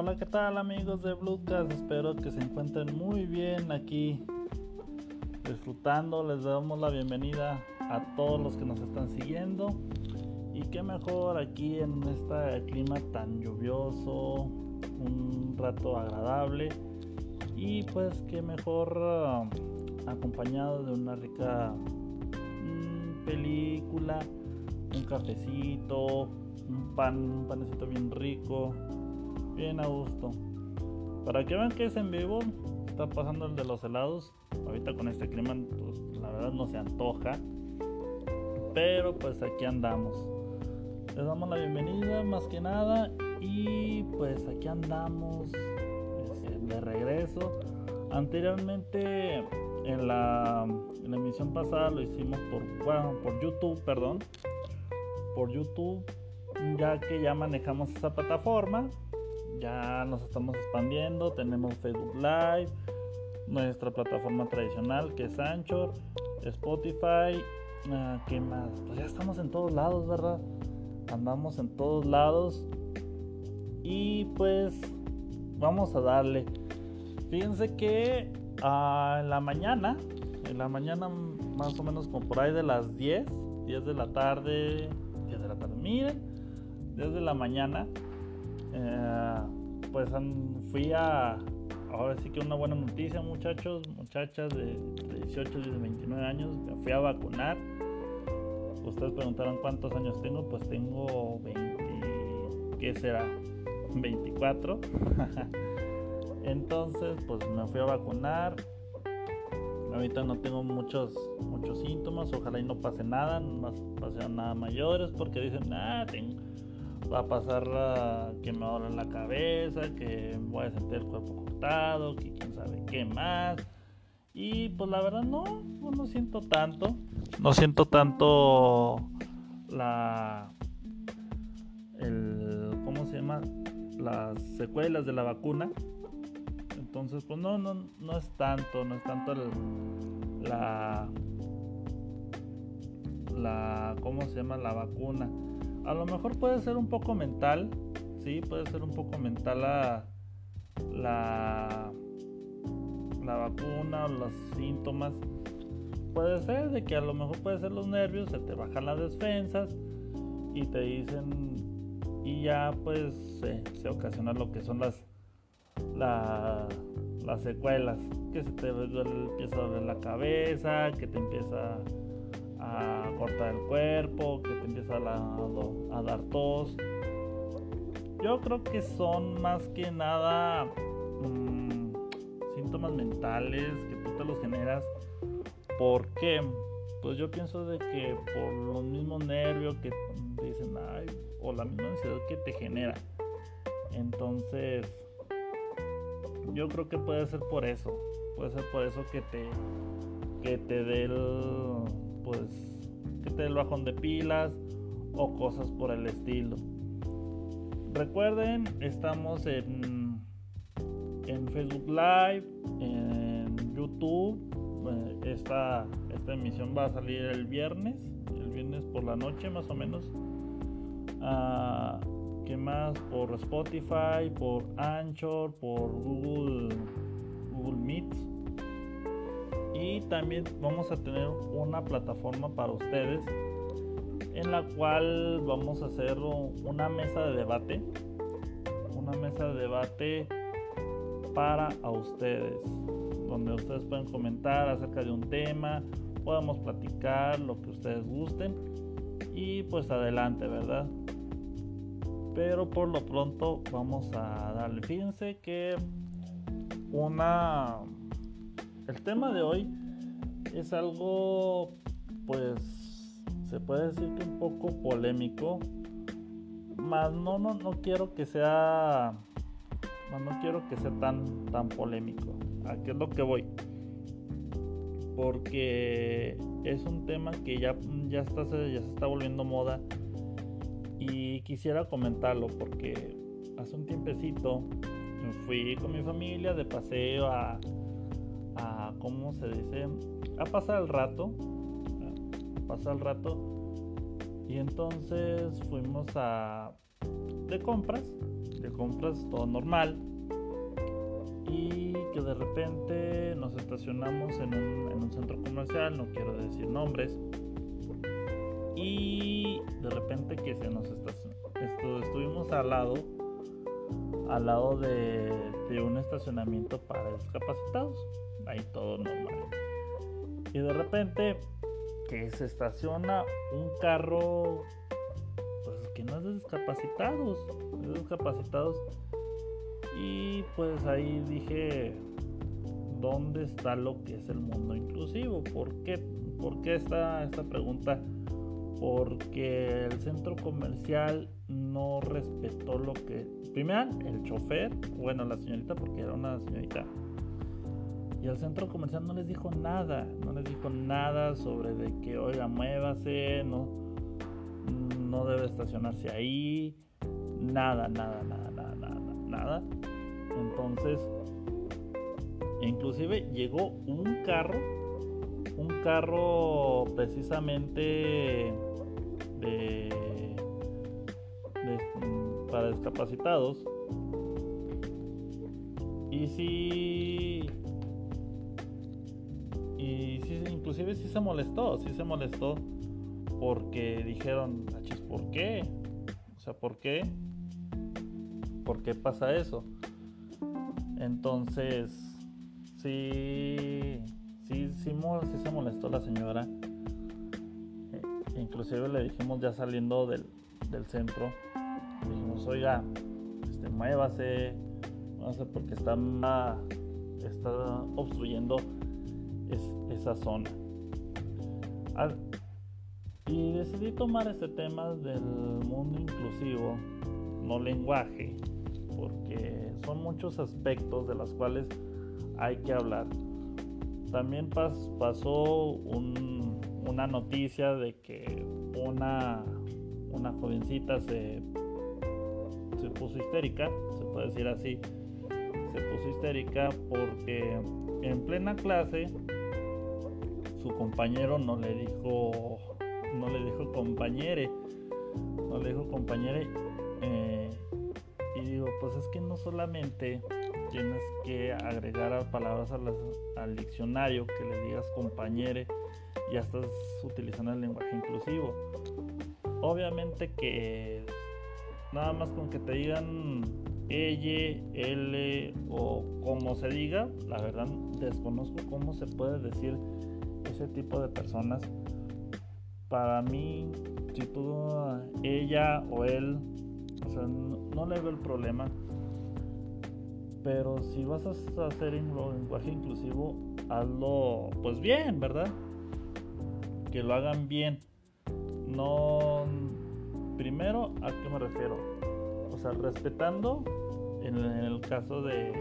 Hola, ¿qué tal amigos de Bloodcast? Espero que se encuentren muy bien aquí disfrutando. Les damos la bienvenida a todos los que nos están siguiendo. Y qué mejor aquí en este clima tan lluvioso, un rato agradable. Y pues qué mejor uh, acompañado de una rica mm, película, un cafecito, un pan, un panecito bien rico, bien a gusto. Para que vean que es en vivo, está pasando el de los helados. Ahorita con este clima, pues, la verdad no se antoja. Pero pues aquí andamos. Les damos la bienvenida más que nada. Y pues aquí andamos este, de regreso. Anteriormente en la, emisión pasada lo hicimos por, bueno, por YouTube, perdón. Por YouTube, ya que ya manejamos esa plataforma ya nos estamos expandiendo, tenemos Facebook Live, nuestra plataforma tradicional que es Anchor, Spotify, uh, ¿qué más? Pues ya estamos en todos lados, ¿verdad? Andamos en todos lados y pues vamos a darle. Fíjense que uh, en la mañana, en la mañana más o menos como por ahí de las 10, 10 de la tarde, 10 de la tarde, miren, 10 de la mañana, eh, pues fui a, ahora sí que una buena noticia muchachos, muchachas de, 18 y 29 años, me fui a vacunar. Ustedes preguntaron cuántos años tengo, pues tengo 20, ¿qué será? 24. Entonces, pues me fui a vacunar. Ahorita no tengo muchos muchos síntomas, ojalá y no pase nada, no pase nada mayores, porque dicen, ah, tengo va a pasar que me duele la cabeza, que voy a sentir el cuerpo cortado, que quién sabe qué más. Y pues la verdad no, no, siento tanto. No siento tanto la el ¿cómo se llama? las secuelas de la vacuna. Entonces, pues no, no, no es tanto, no es tanto la la ¿cómo se llama? la vacuna a lo mejor puede ser un poco mental, sí, puede ser un poco mental la, la, la vacuna o los síntomas. Puede ser de que a lo mejor puede ser los nervios, se te bajan las defensas y te dicen y ya pues se ocasiona lo que son las las secuelas que se te empieza a doler la cabeza que te empieza a cortar el cuerpo, que te empieza a, dar tos. Yo creo que son más que nada mm, síntomas mentales que tú te los generas. ¿Por qué? Pues yo pienso de que por los mismos nervios que dicen, ay, o la misma ansiedad que te genera. Entonces, yo creo que puede ser por eso. Puede ser por eso que te, que te dé el pues que te el bajón de pilas o cosas por el estilo. Recuerden, estamos en, en Facebook Live, en YouTube. Esta, esta emisión va a salir el viernes, el viernes por la noche más o menos. Uh, ¿Qué más? Por Spotify, por Anchor, por Google, Google Meet y también vamos a tener una plataforma para ustedes en la cual vamos a hacer una mesa de debate. Una mesa de debate para a ustedes donde ustedes pueden comentar acerca de un tema podemos platicar lo que ustedes gusten y pues adelante verdad pero por lo pronto vamos a darle. Fíjense que una el tema de hoy es algo, pues, se puede decir que un poco polémico, más no, no, no quiero que sea, no quiero que sea tan, tan polémico. ¿A qué es lo que voy? Porque es un tema que ya, ya, está, ya se está volviendo moda y quisiera comentarlo porque hace un tiempecito fui con mi familia de paseo a a, ¿cómo se dice? A pasar el rato. A pasar el rato. Y entonces fuimos a... De compras. de compras, todo normal. Y que de repente nos estacionamos en un, en un centro comercial, no quiero decir nombres. Y de repente que se nos estacionó, estuvimos al lado, al lado de, de un estacionamiento para discapacitados. Ahí todo normal. Y de repente que se estaciona un carro pues que no es de discapacitados, es de. Y pues ahí dije, ¿dónde está lo que es el mundo inclusivo? ¿Por qué, ¿Por qué esta, esta pregunta? Porque el centro comercial no respetó lo que... Primero, el chofer, bueno, la señorita, porque era una señorita y el centro comercial no les dijo nada, no les dijo nada sobre de que, oiga, muévase, no, no debe estacionarse ahí, nada, nada, nada, nada, nada, nada. Entonces, inclusive llegó un carro, un carro precisamente de, para discapacitados. Y si inclusive sí se molestó, sí se molestó porque dijeron, ¿por qué? O sea, ¿por qué? ¿Por qué pasa eso? Entonces, sí, sí, sí, se molestó la señora. Eh, inclusive le dijimos ya saliendo del, del centro, dijimos, oiga, este, muévase, muévase porque está, está obstruyendo esa zona. y decidí tomar este tema del mundo inclusivo, no lenguaje, porque son muchos aspectos de los cuales hay que hablar. También pasó una noticia de que una, una jovencita se, se puso histérica, se puede decir así, se puso histérica porque en plena clase compañero no le dijo, no le dijo compañere, no le dijo compañere. Eh, y digo, pues es que no solamente tienes que agregar palabras al diccionario que le digas compañere, ya estás utilizando el lenguaje inclusivo. Obviamente que nada más con que te digan ella, L o como se diga, la verdad desconozco cómo se puede decir ese tipo de personas. Para mí, si tú, ella o él, no, le veo el problema. Pero si vas a hacer un lenguaje inclusivo, hazlo pues bien, ¿verdad? Que lo hagan bien. No. Primero, ¿a qué me refiero? O sea, respetando en el caso de,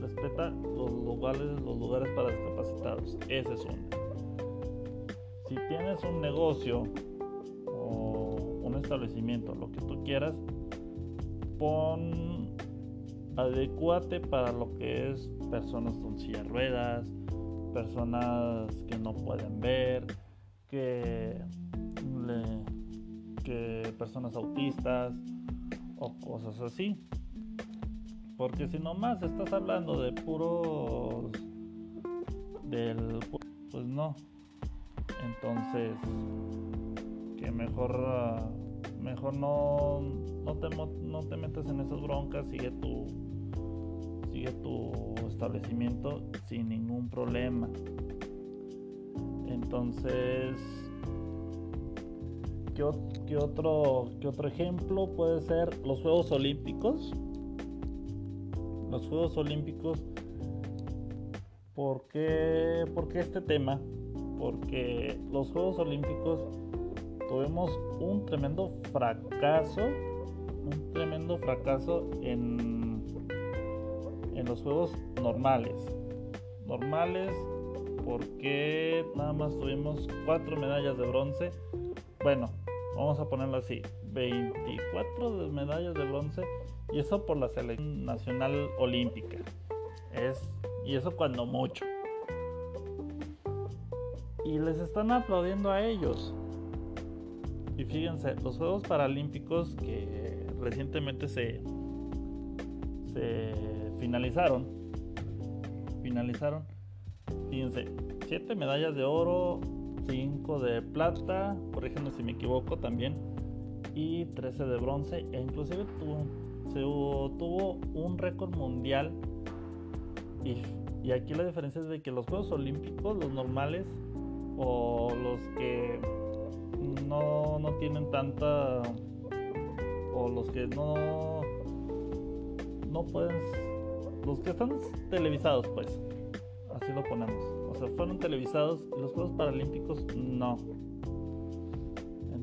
respeta los lugares, los lugares para discapacitados. Ese es uno. Si tienes un negocio o un establecimiento, lo que tú quieras, pon, adecuate para lo que es personas con silla de ruedas, personas que no pueden ver, que personas autistas o cosas así. Porque si nomás estás hablando de puros del pues no. Entonces que mejor mejor no no te no te metas en esas broncas, sigue tu sigue tu establecimiento sin ningún problema. Entonces ¿qué, otro, ¿qué otro ejemplo puede ser los Juegos Olímpicos? Los Juegos Olímpicos. ¿Por qué, este tema? Porque los Juegos Olímpicos tuvimos un tremendo fracaso, un tremendo fracaso en, en los Juegos normales. Normales porque nada más tuvimos cuatro medallas de bronce. Bueno, vamos a ponerlo así, 24 medallas de bronce y eso por la selección nacional olímpica. Es, y eso cuando mucho. Y les están aplaudiendo a ellos. Y fíjense, los Juegos Paralímpicos que recientemente se, se finalizaron. Finalizaron. Fíjense, 7 medallas de oro, 5 de plata, corríjanme si me equivoco también, y 13 de bronce, e inclusive tuvo, tuvo un récord mundial. Y, y aquí la diferencia es de que los Juegos Olímpicos, los normales, o los que no, no tienen tanta o los que no no pueden los que están televisados pues así lo ponemos. O sea fueron televisados y los Juegos Paralímpicos no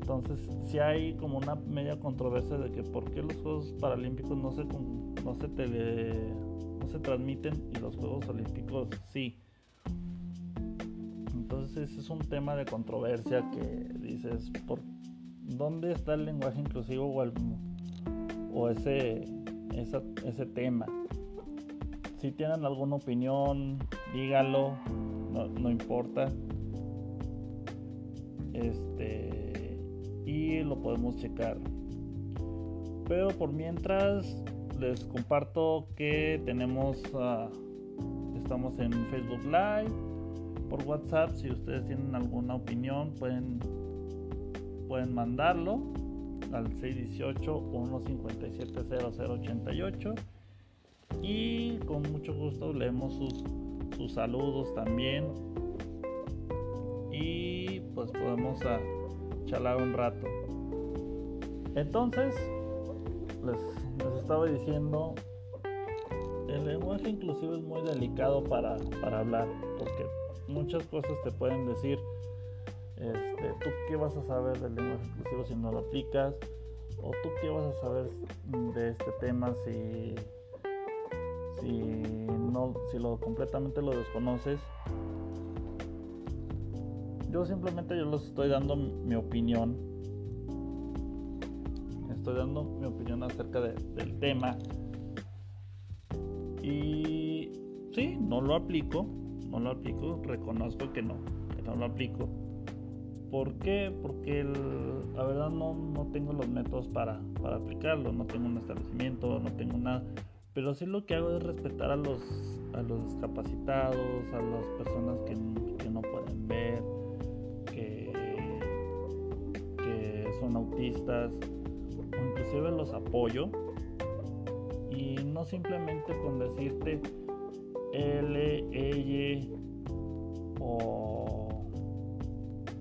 entonces si hay como una media controversia de que por qué los Juegos Paralímpicos no se no se tele no se transmiten y los Juegos Olímpicos sí entonces es un tema de controversia que dices, ¿por dónde está el lenguaje inclusivo o, o ese, ese tema? Si tienen alguna opinión, dígalo, no, importa. Este, y lo podemos checar. Pero por mientras les comparto que tenemos, estamos en Facebook Live por WhatsApp. Si ustedes tienen alguna opinión, pueden, pueden mandarlo al 618-157-0088. Y con mucho gusto leemos sus, sus saludos también. Y pues podemos a charlar un rato. Entonces, les, les estaba diciendo el lenguaje inclusivo es muy delicado para, para hablar, porque muchas cosas te pueden decir, este, tú qué vas a saber del lenguaje inclusivo si no lo aplicas, o tú qué vas a saber de este tema si, si, no, si lo completamente lo desconoces. Yo simplemente yo les estoy dando mi opinión. Estoy dando mi opinión acerca del tema. Y sí, no lo aplico, no lo aplico, reconozco que no, que no lo aplico. ¿Por qué? Porque la verdad no, no, tengo los métodos para, para aplicarlo, no tengo un establecimiento, no tengo nada. Pero sí lo que hago es respetar a los, a los discapacitados, a las personas que, que no pueden ver, son autistas, o inclusive los apoyo. Y no simplemente con decirte, él, ella o,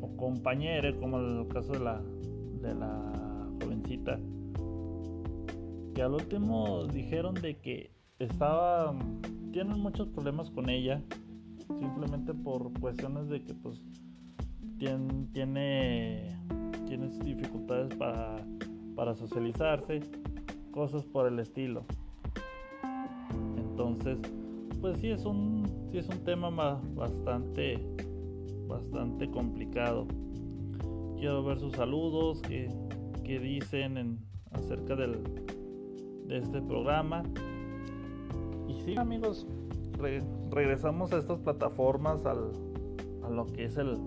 o compañera, como en el caso de la, de la jovencita, que al último dijeron de que estaba, tienen muchos problemas con ella, simplemente por cuestiones de que pues tiene, tiene para, socializarse, cosas por el estilo. Entonces, pues sí es un, sí es un tema bastante, bastante complicado. Quiero ver sus saludos, qué, dicen en, acerca del, de este programa. Y sí, amigos, regresamos a estas plataformas, al, a lo que es el,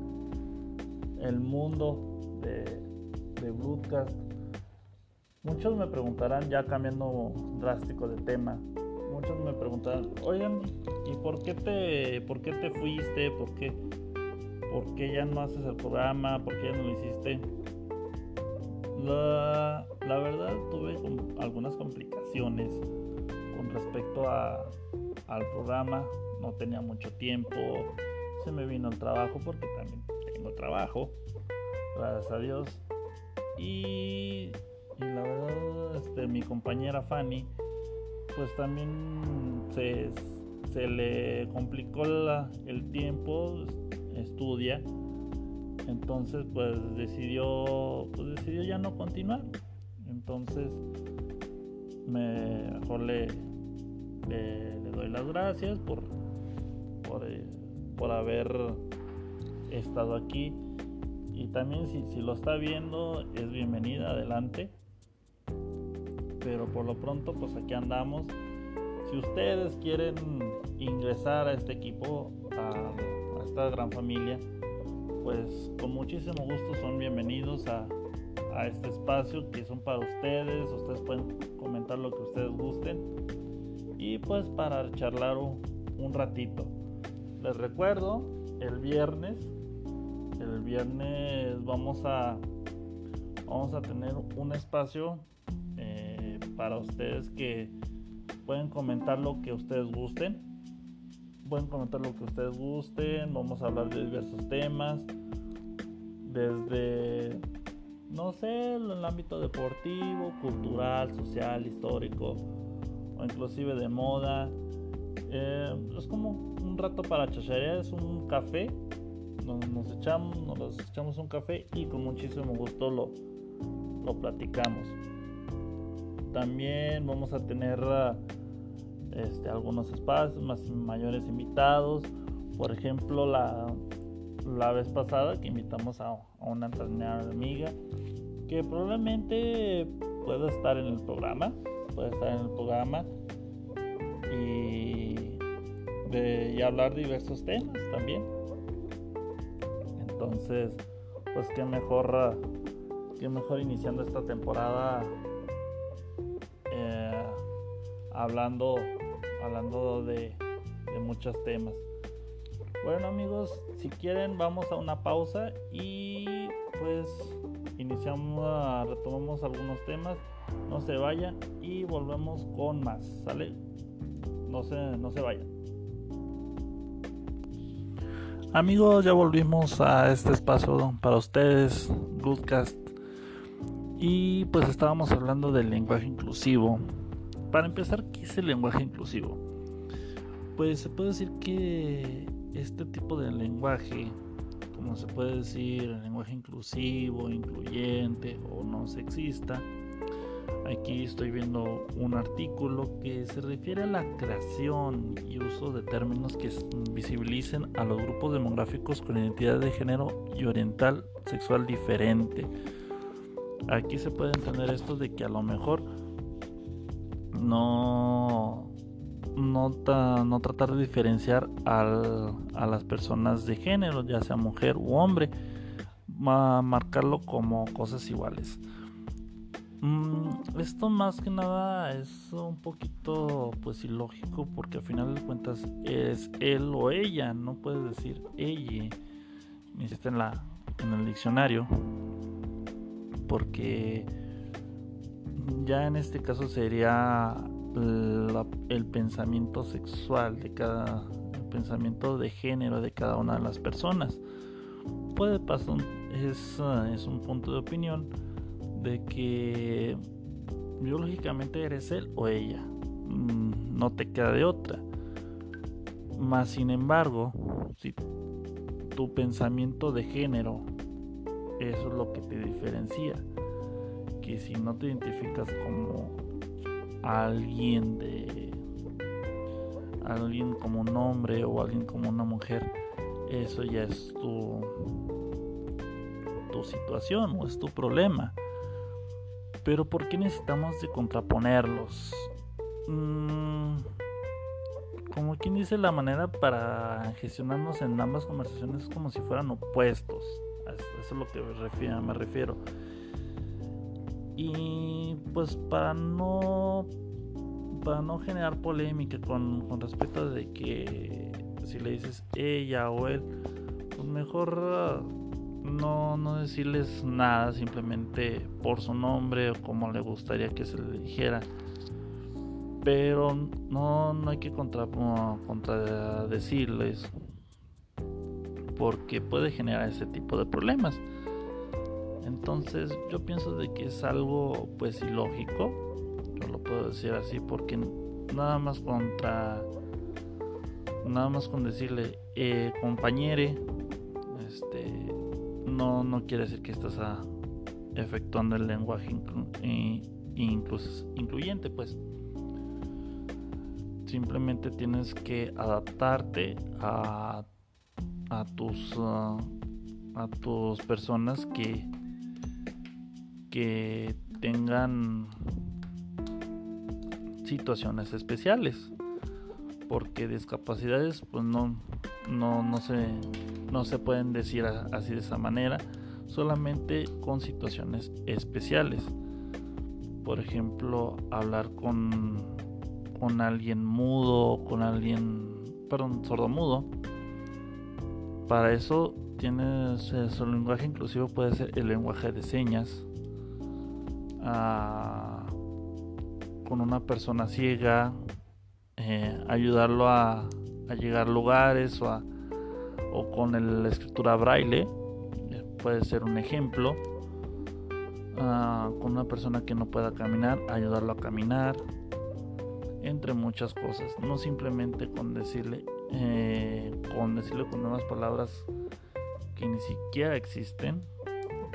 el mundo de, de broadcast. Muchos me preguntarán, ya cambiando drástico de tema, muchos me preguntan, oigan, ¿y por qué te, por qué te fuiste? ¿Por qué, ¿Por qué ya no haces el programa? ¿Por qué ya no lo hiciste? La, la verdad tuve algunas complicaciones con respecto a, al programa. No tenía mucho tiempo. Se me vino el trabajo porque también tengo trabajo. Gracias a Dios. Y, la verdad, este, mi compañera Fanny pues también se, le complicó el tiempo, estudia, entonces pues decidió, pues decidió ya no continuar. Entonces mejor le, le, doy las gracias por, por, eh, por, haber estado aquí. Y también si, si lo está viendo, es bienvenida, adelante pero por lo pronto pues aquí andamos. Si ustedes quieren ingresar a este equipo, a, esta gran familia, pues con muchísimo gusto son bienvenidos a, a este espacio que son para ustedes. Ustedes pueden comentar lo que ustedes gusten. Y pues para charlar un, un ratito. Les recuerdo, el viernes, el viernes vamos a vamos a tener un espacio eh, para ustedes que pueden comentar lo que ustedes gusten. Pueden comentar lo que ustedes gusten. Vamos a hablar de diversos temas. Desde, no sé, el ámbito deportivo, cultural, social, histórico o inclusive de moda. Eh, es como un rato para chacharear, es un café. Nos, echamos, nos echamos un café y con muchísimo gusto lo, lo platicamos. También vamos a tener este, algunos espacios más mayores invitados. Por ejemplo, la, la vez pasada que invitamos a, una entrenadora amiga que probablemente pueda estar en el programa, puede estar en el programa y, de, y hablar diversos temas también. Entonces, pues qué mejor, qué mejor iniciando esta temporada eh, hablando, hablando de, de muchos temas. Bueno amigos, si quieren vamos a una pausa y pues iniciamos, retomamos algunos temas. No se vayan y volvemos con más. ¿Sale? No se, no se vayan. Amigos, ya volvimos a este espacio para ustedes, Goodcast. Y pues estábamos hablando del lenguaje inclusivo. Para empezar, ¿qué es el lenguaje inclusivo? Pues se puede decir que este tipo de lenguaje, como se puede decir, lenguaje inclusivo, incluyente o no sexista, Aquí estoy viendo un artículo que se refiere a la creación y uso de términos que visibilicen a los grupos demográficos con identidad de género y oriental sexual diferente. Aquí se puede entender esto de que a lo mejor no no, tratar de diferenciar a las personas de género, ya sea mujer u hombre, marcarlo como cosas iguales. Mm, esto más que nada es un poquito pues ilógico porque al final de cuentas es él o ella, no puedes decir ella, existe en, la, en el diccionario, porque ya en este caso sería el pensamiento sexual de cada, el pensamiento de género de cada una de las personas. Puede pasar, es, es un punto de opinión de que biológicamente eres él o ella. Mm, no te queda de otra. Más sin embargo, si tu pensamiento de género, eso es lo que te diferencia. Que si no te identificas como alguien de alguien como un hombre o alguien como una mujer, eso ya es tu tu situación o es tu problema. Pero ¿por qué necesitamos de contraponerlos? Mm, como quien dice, la manera para gestionarnos en ambas conversaciones es como si fueran opuestos. Eso es lo que me refiero. Me refiero. Y pues para no para no generar polémica con, con respecto de que si le dices ella o él, pues mejor no, no decirles nada simplemente por su nombre o como le gustaría que se le dijera. Pero no, no hay que contra, contradecirles porque puede generar ese tipo de problemas. Entonces yo pienso de que es algo pues ilógico, yo lo puedo decir así porque nada más contra nada más con decirle eh, compañere este no, no quiere decir que estás efectuando el lenguaje incluyente, pues. Simplemente tienes que adaptarte a, a tus a tus personas que que tengan situaciones especiales porque discapacidades pues no no no se no se pueden decir así de esa manera, solamente con situaciones especiales. Por ejemplo, hablar con, con alguien mudo, con alguien, perdón, sordomudo. Para eso tienes eh, su lenguaje inclusivo puede ser el lenguaje de señas. Ah, con una persona ciega, eh, ayudarlo a, llegar a lugares o, o con la escritura braille puede ser un ejemplo. Ah, con una persona que no pueda caminar, ayudarlo a caminar, entre muchas cosas. No simplemente con decirle, eh, con decirle con nuevas palabras que ni siquiera existen,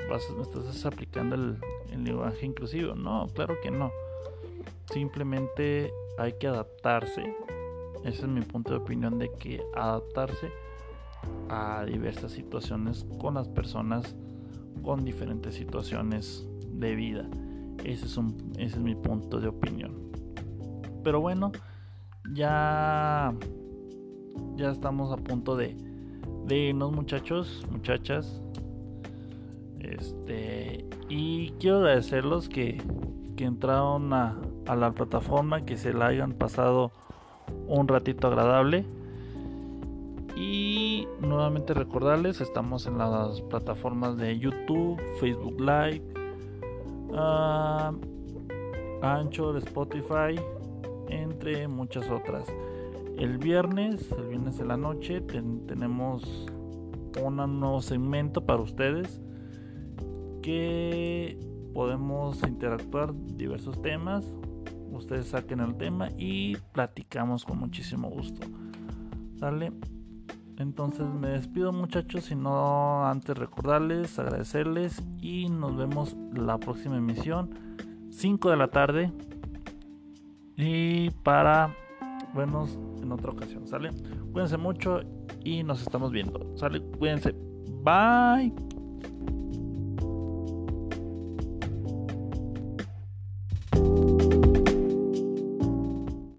vas, estás aplicando el, el lenguaje inclusivo. No, claro que no. Simplemente hay que adaptarse. Ese es mi punto de opinión de que adaptarse a diversas situaciones con las personas con diferentes situaciones de vida. Ese es, un, ese es mi punto de opinión. Pero bueno, ya, ya estamos a punto de, de irnos muchachos, muchachas. Este, y quiero agradecerlos que, que entraron a, a la plataforma, que se la hayan pasado un ratito agradable. Y nuevamente recordarles, estamos en las plataformas de YouTube, Facebook Live, uh, Anchor, Spotify, entre muchas otras. El viernes, el viernes de la noche, tenemos un nuevo segmento para ustedes que podemos interactuar diversos temas. Ustedes saquen el tema y platicamos con muchísimo gusto. ¿Sale? Entonces me despido muchachos y no antes recordarles, agradecerles y nos vemos la próxima emisión 5 de la tarde y para vernos en otra ocasión, ¿sale? Cuídense mucho y nos estamos viendo, ¿sale? Cuídense. Bye.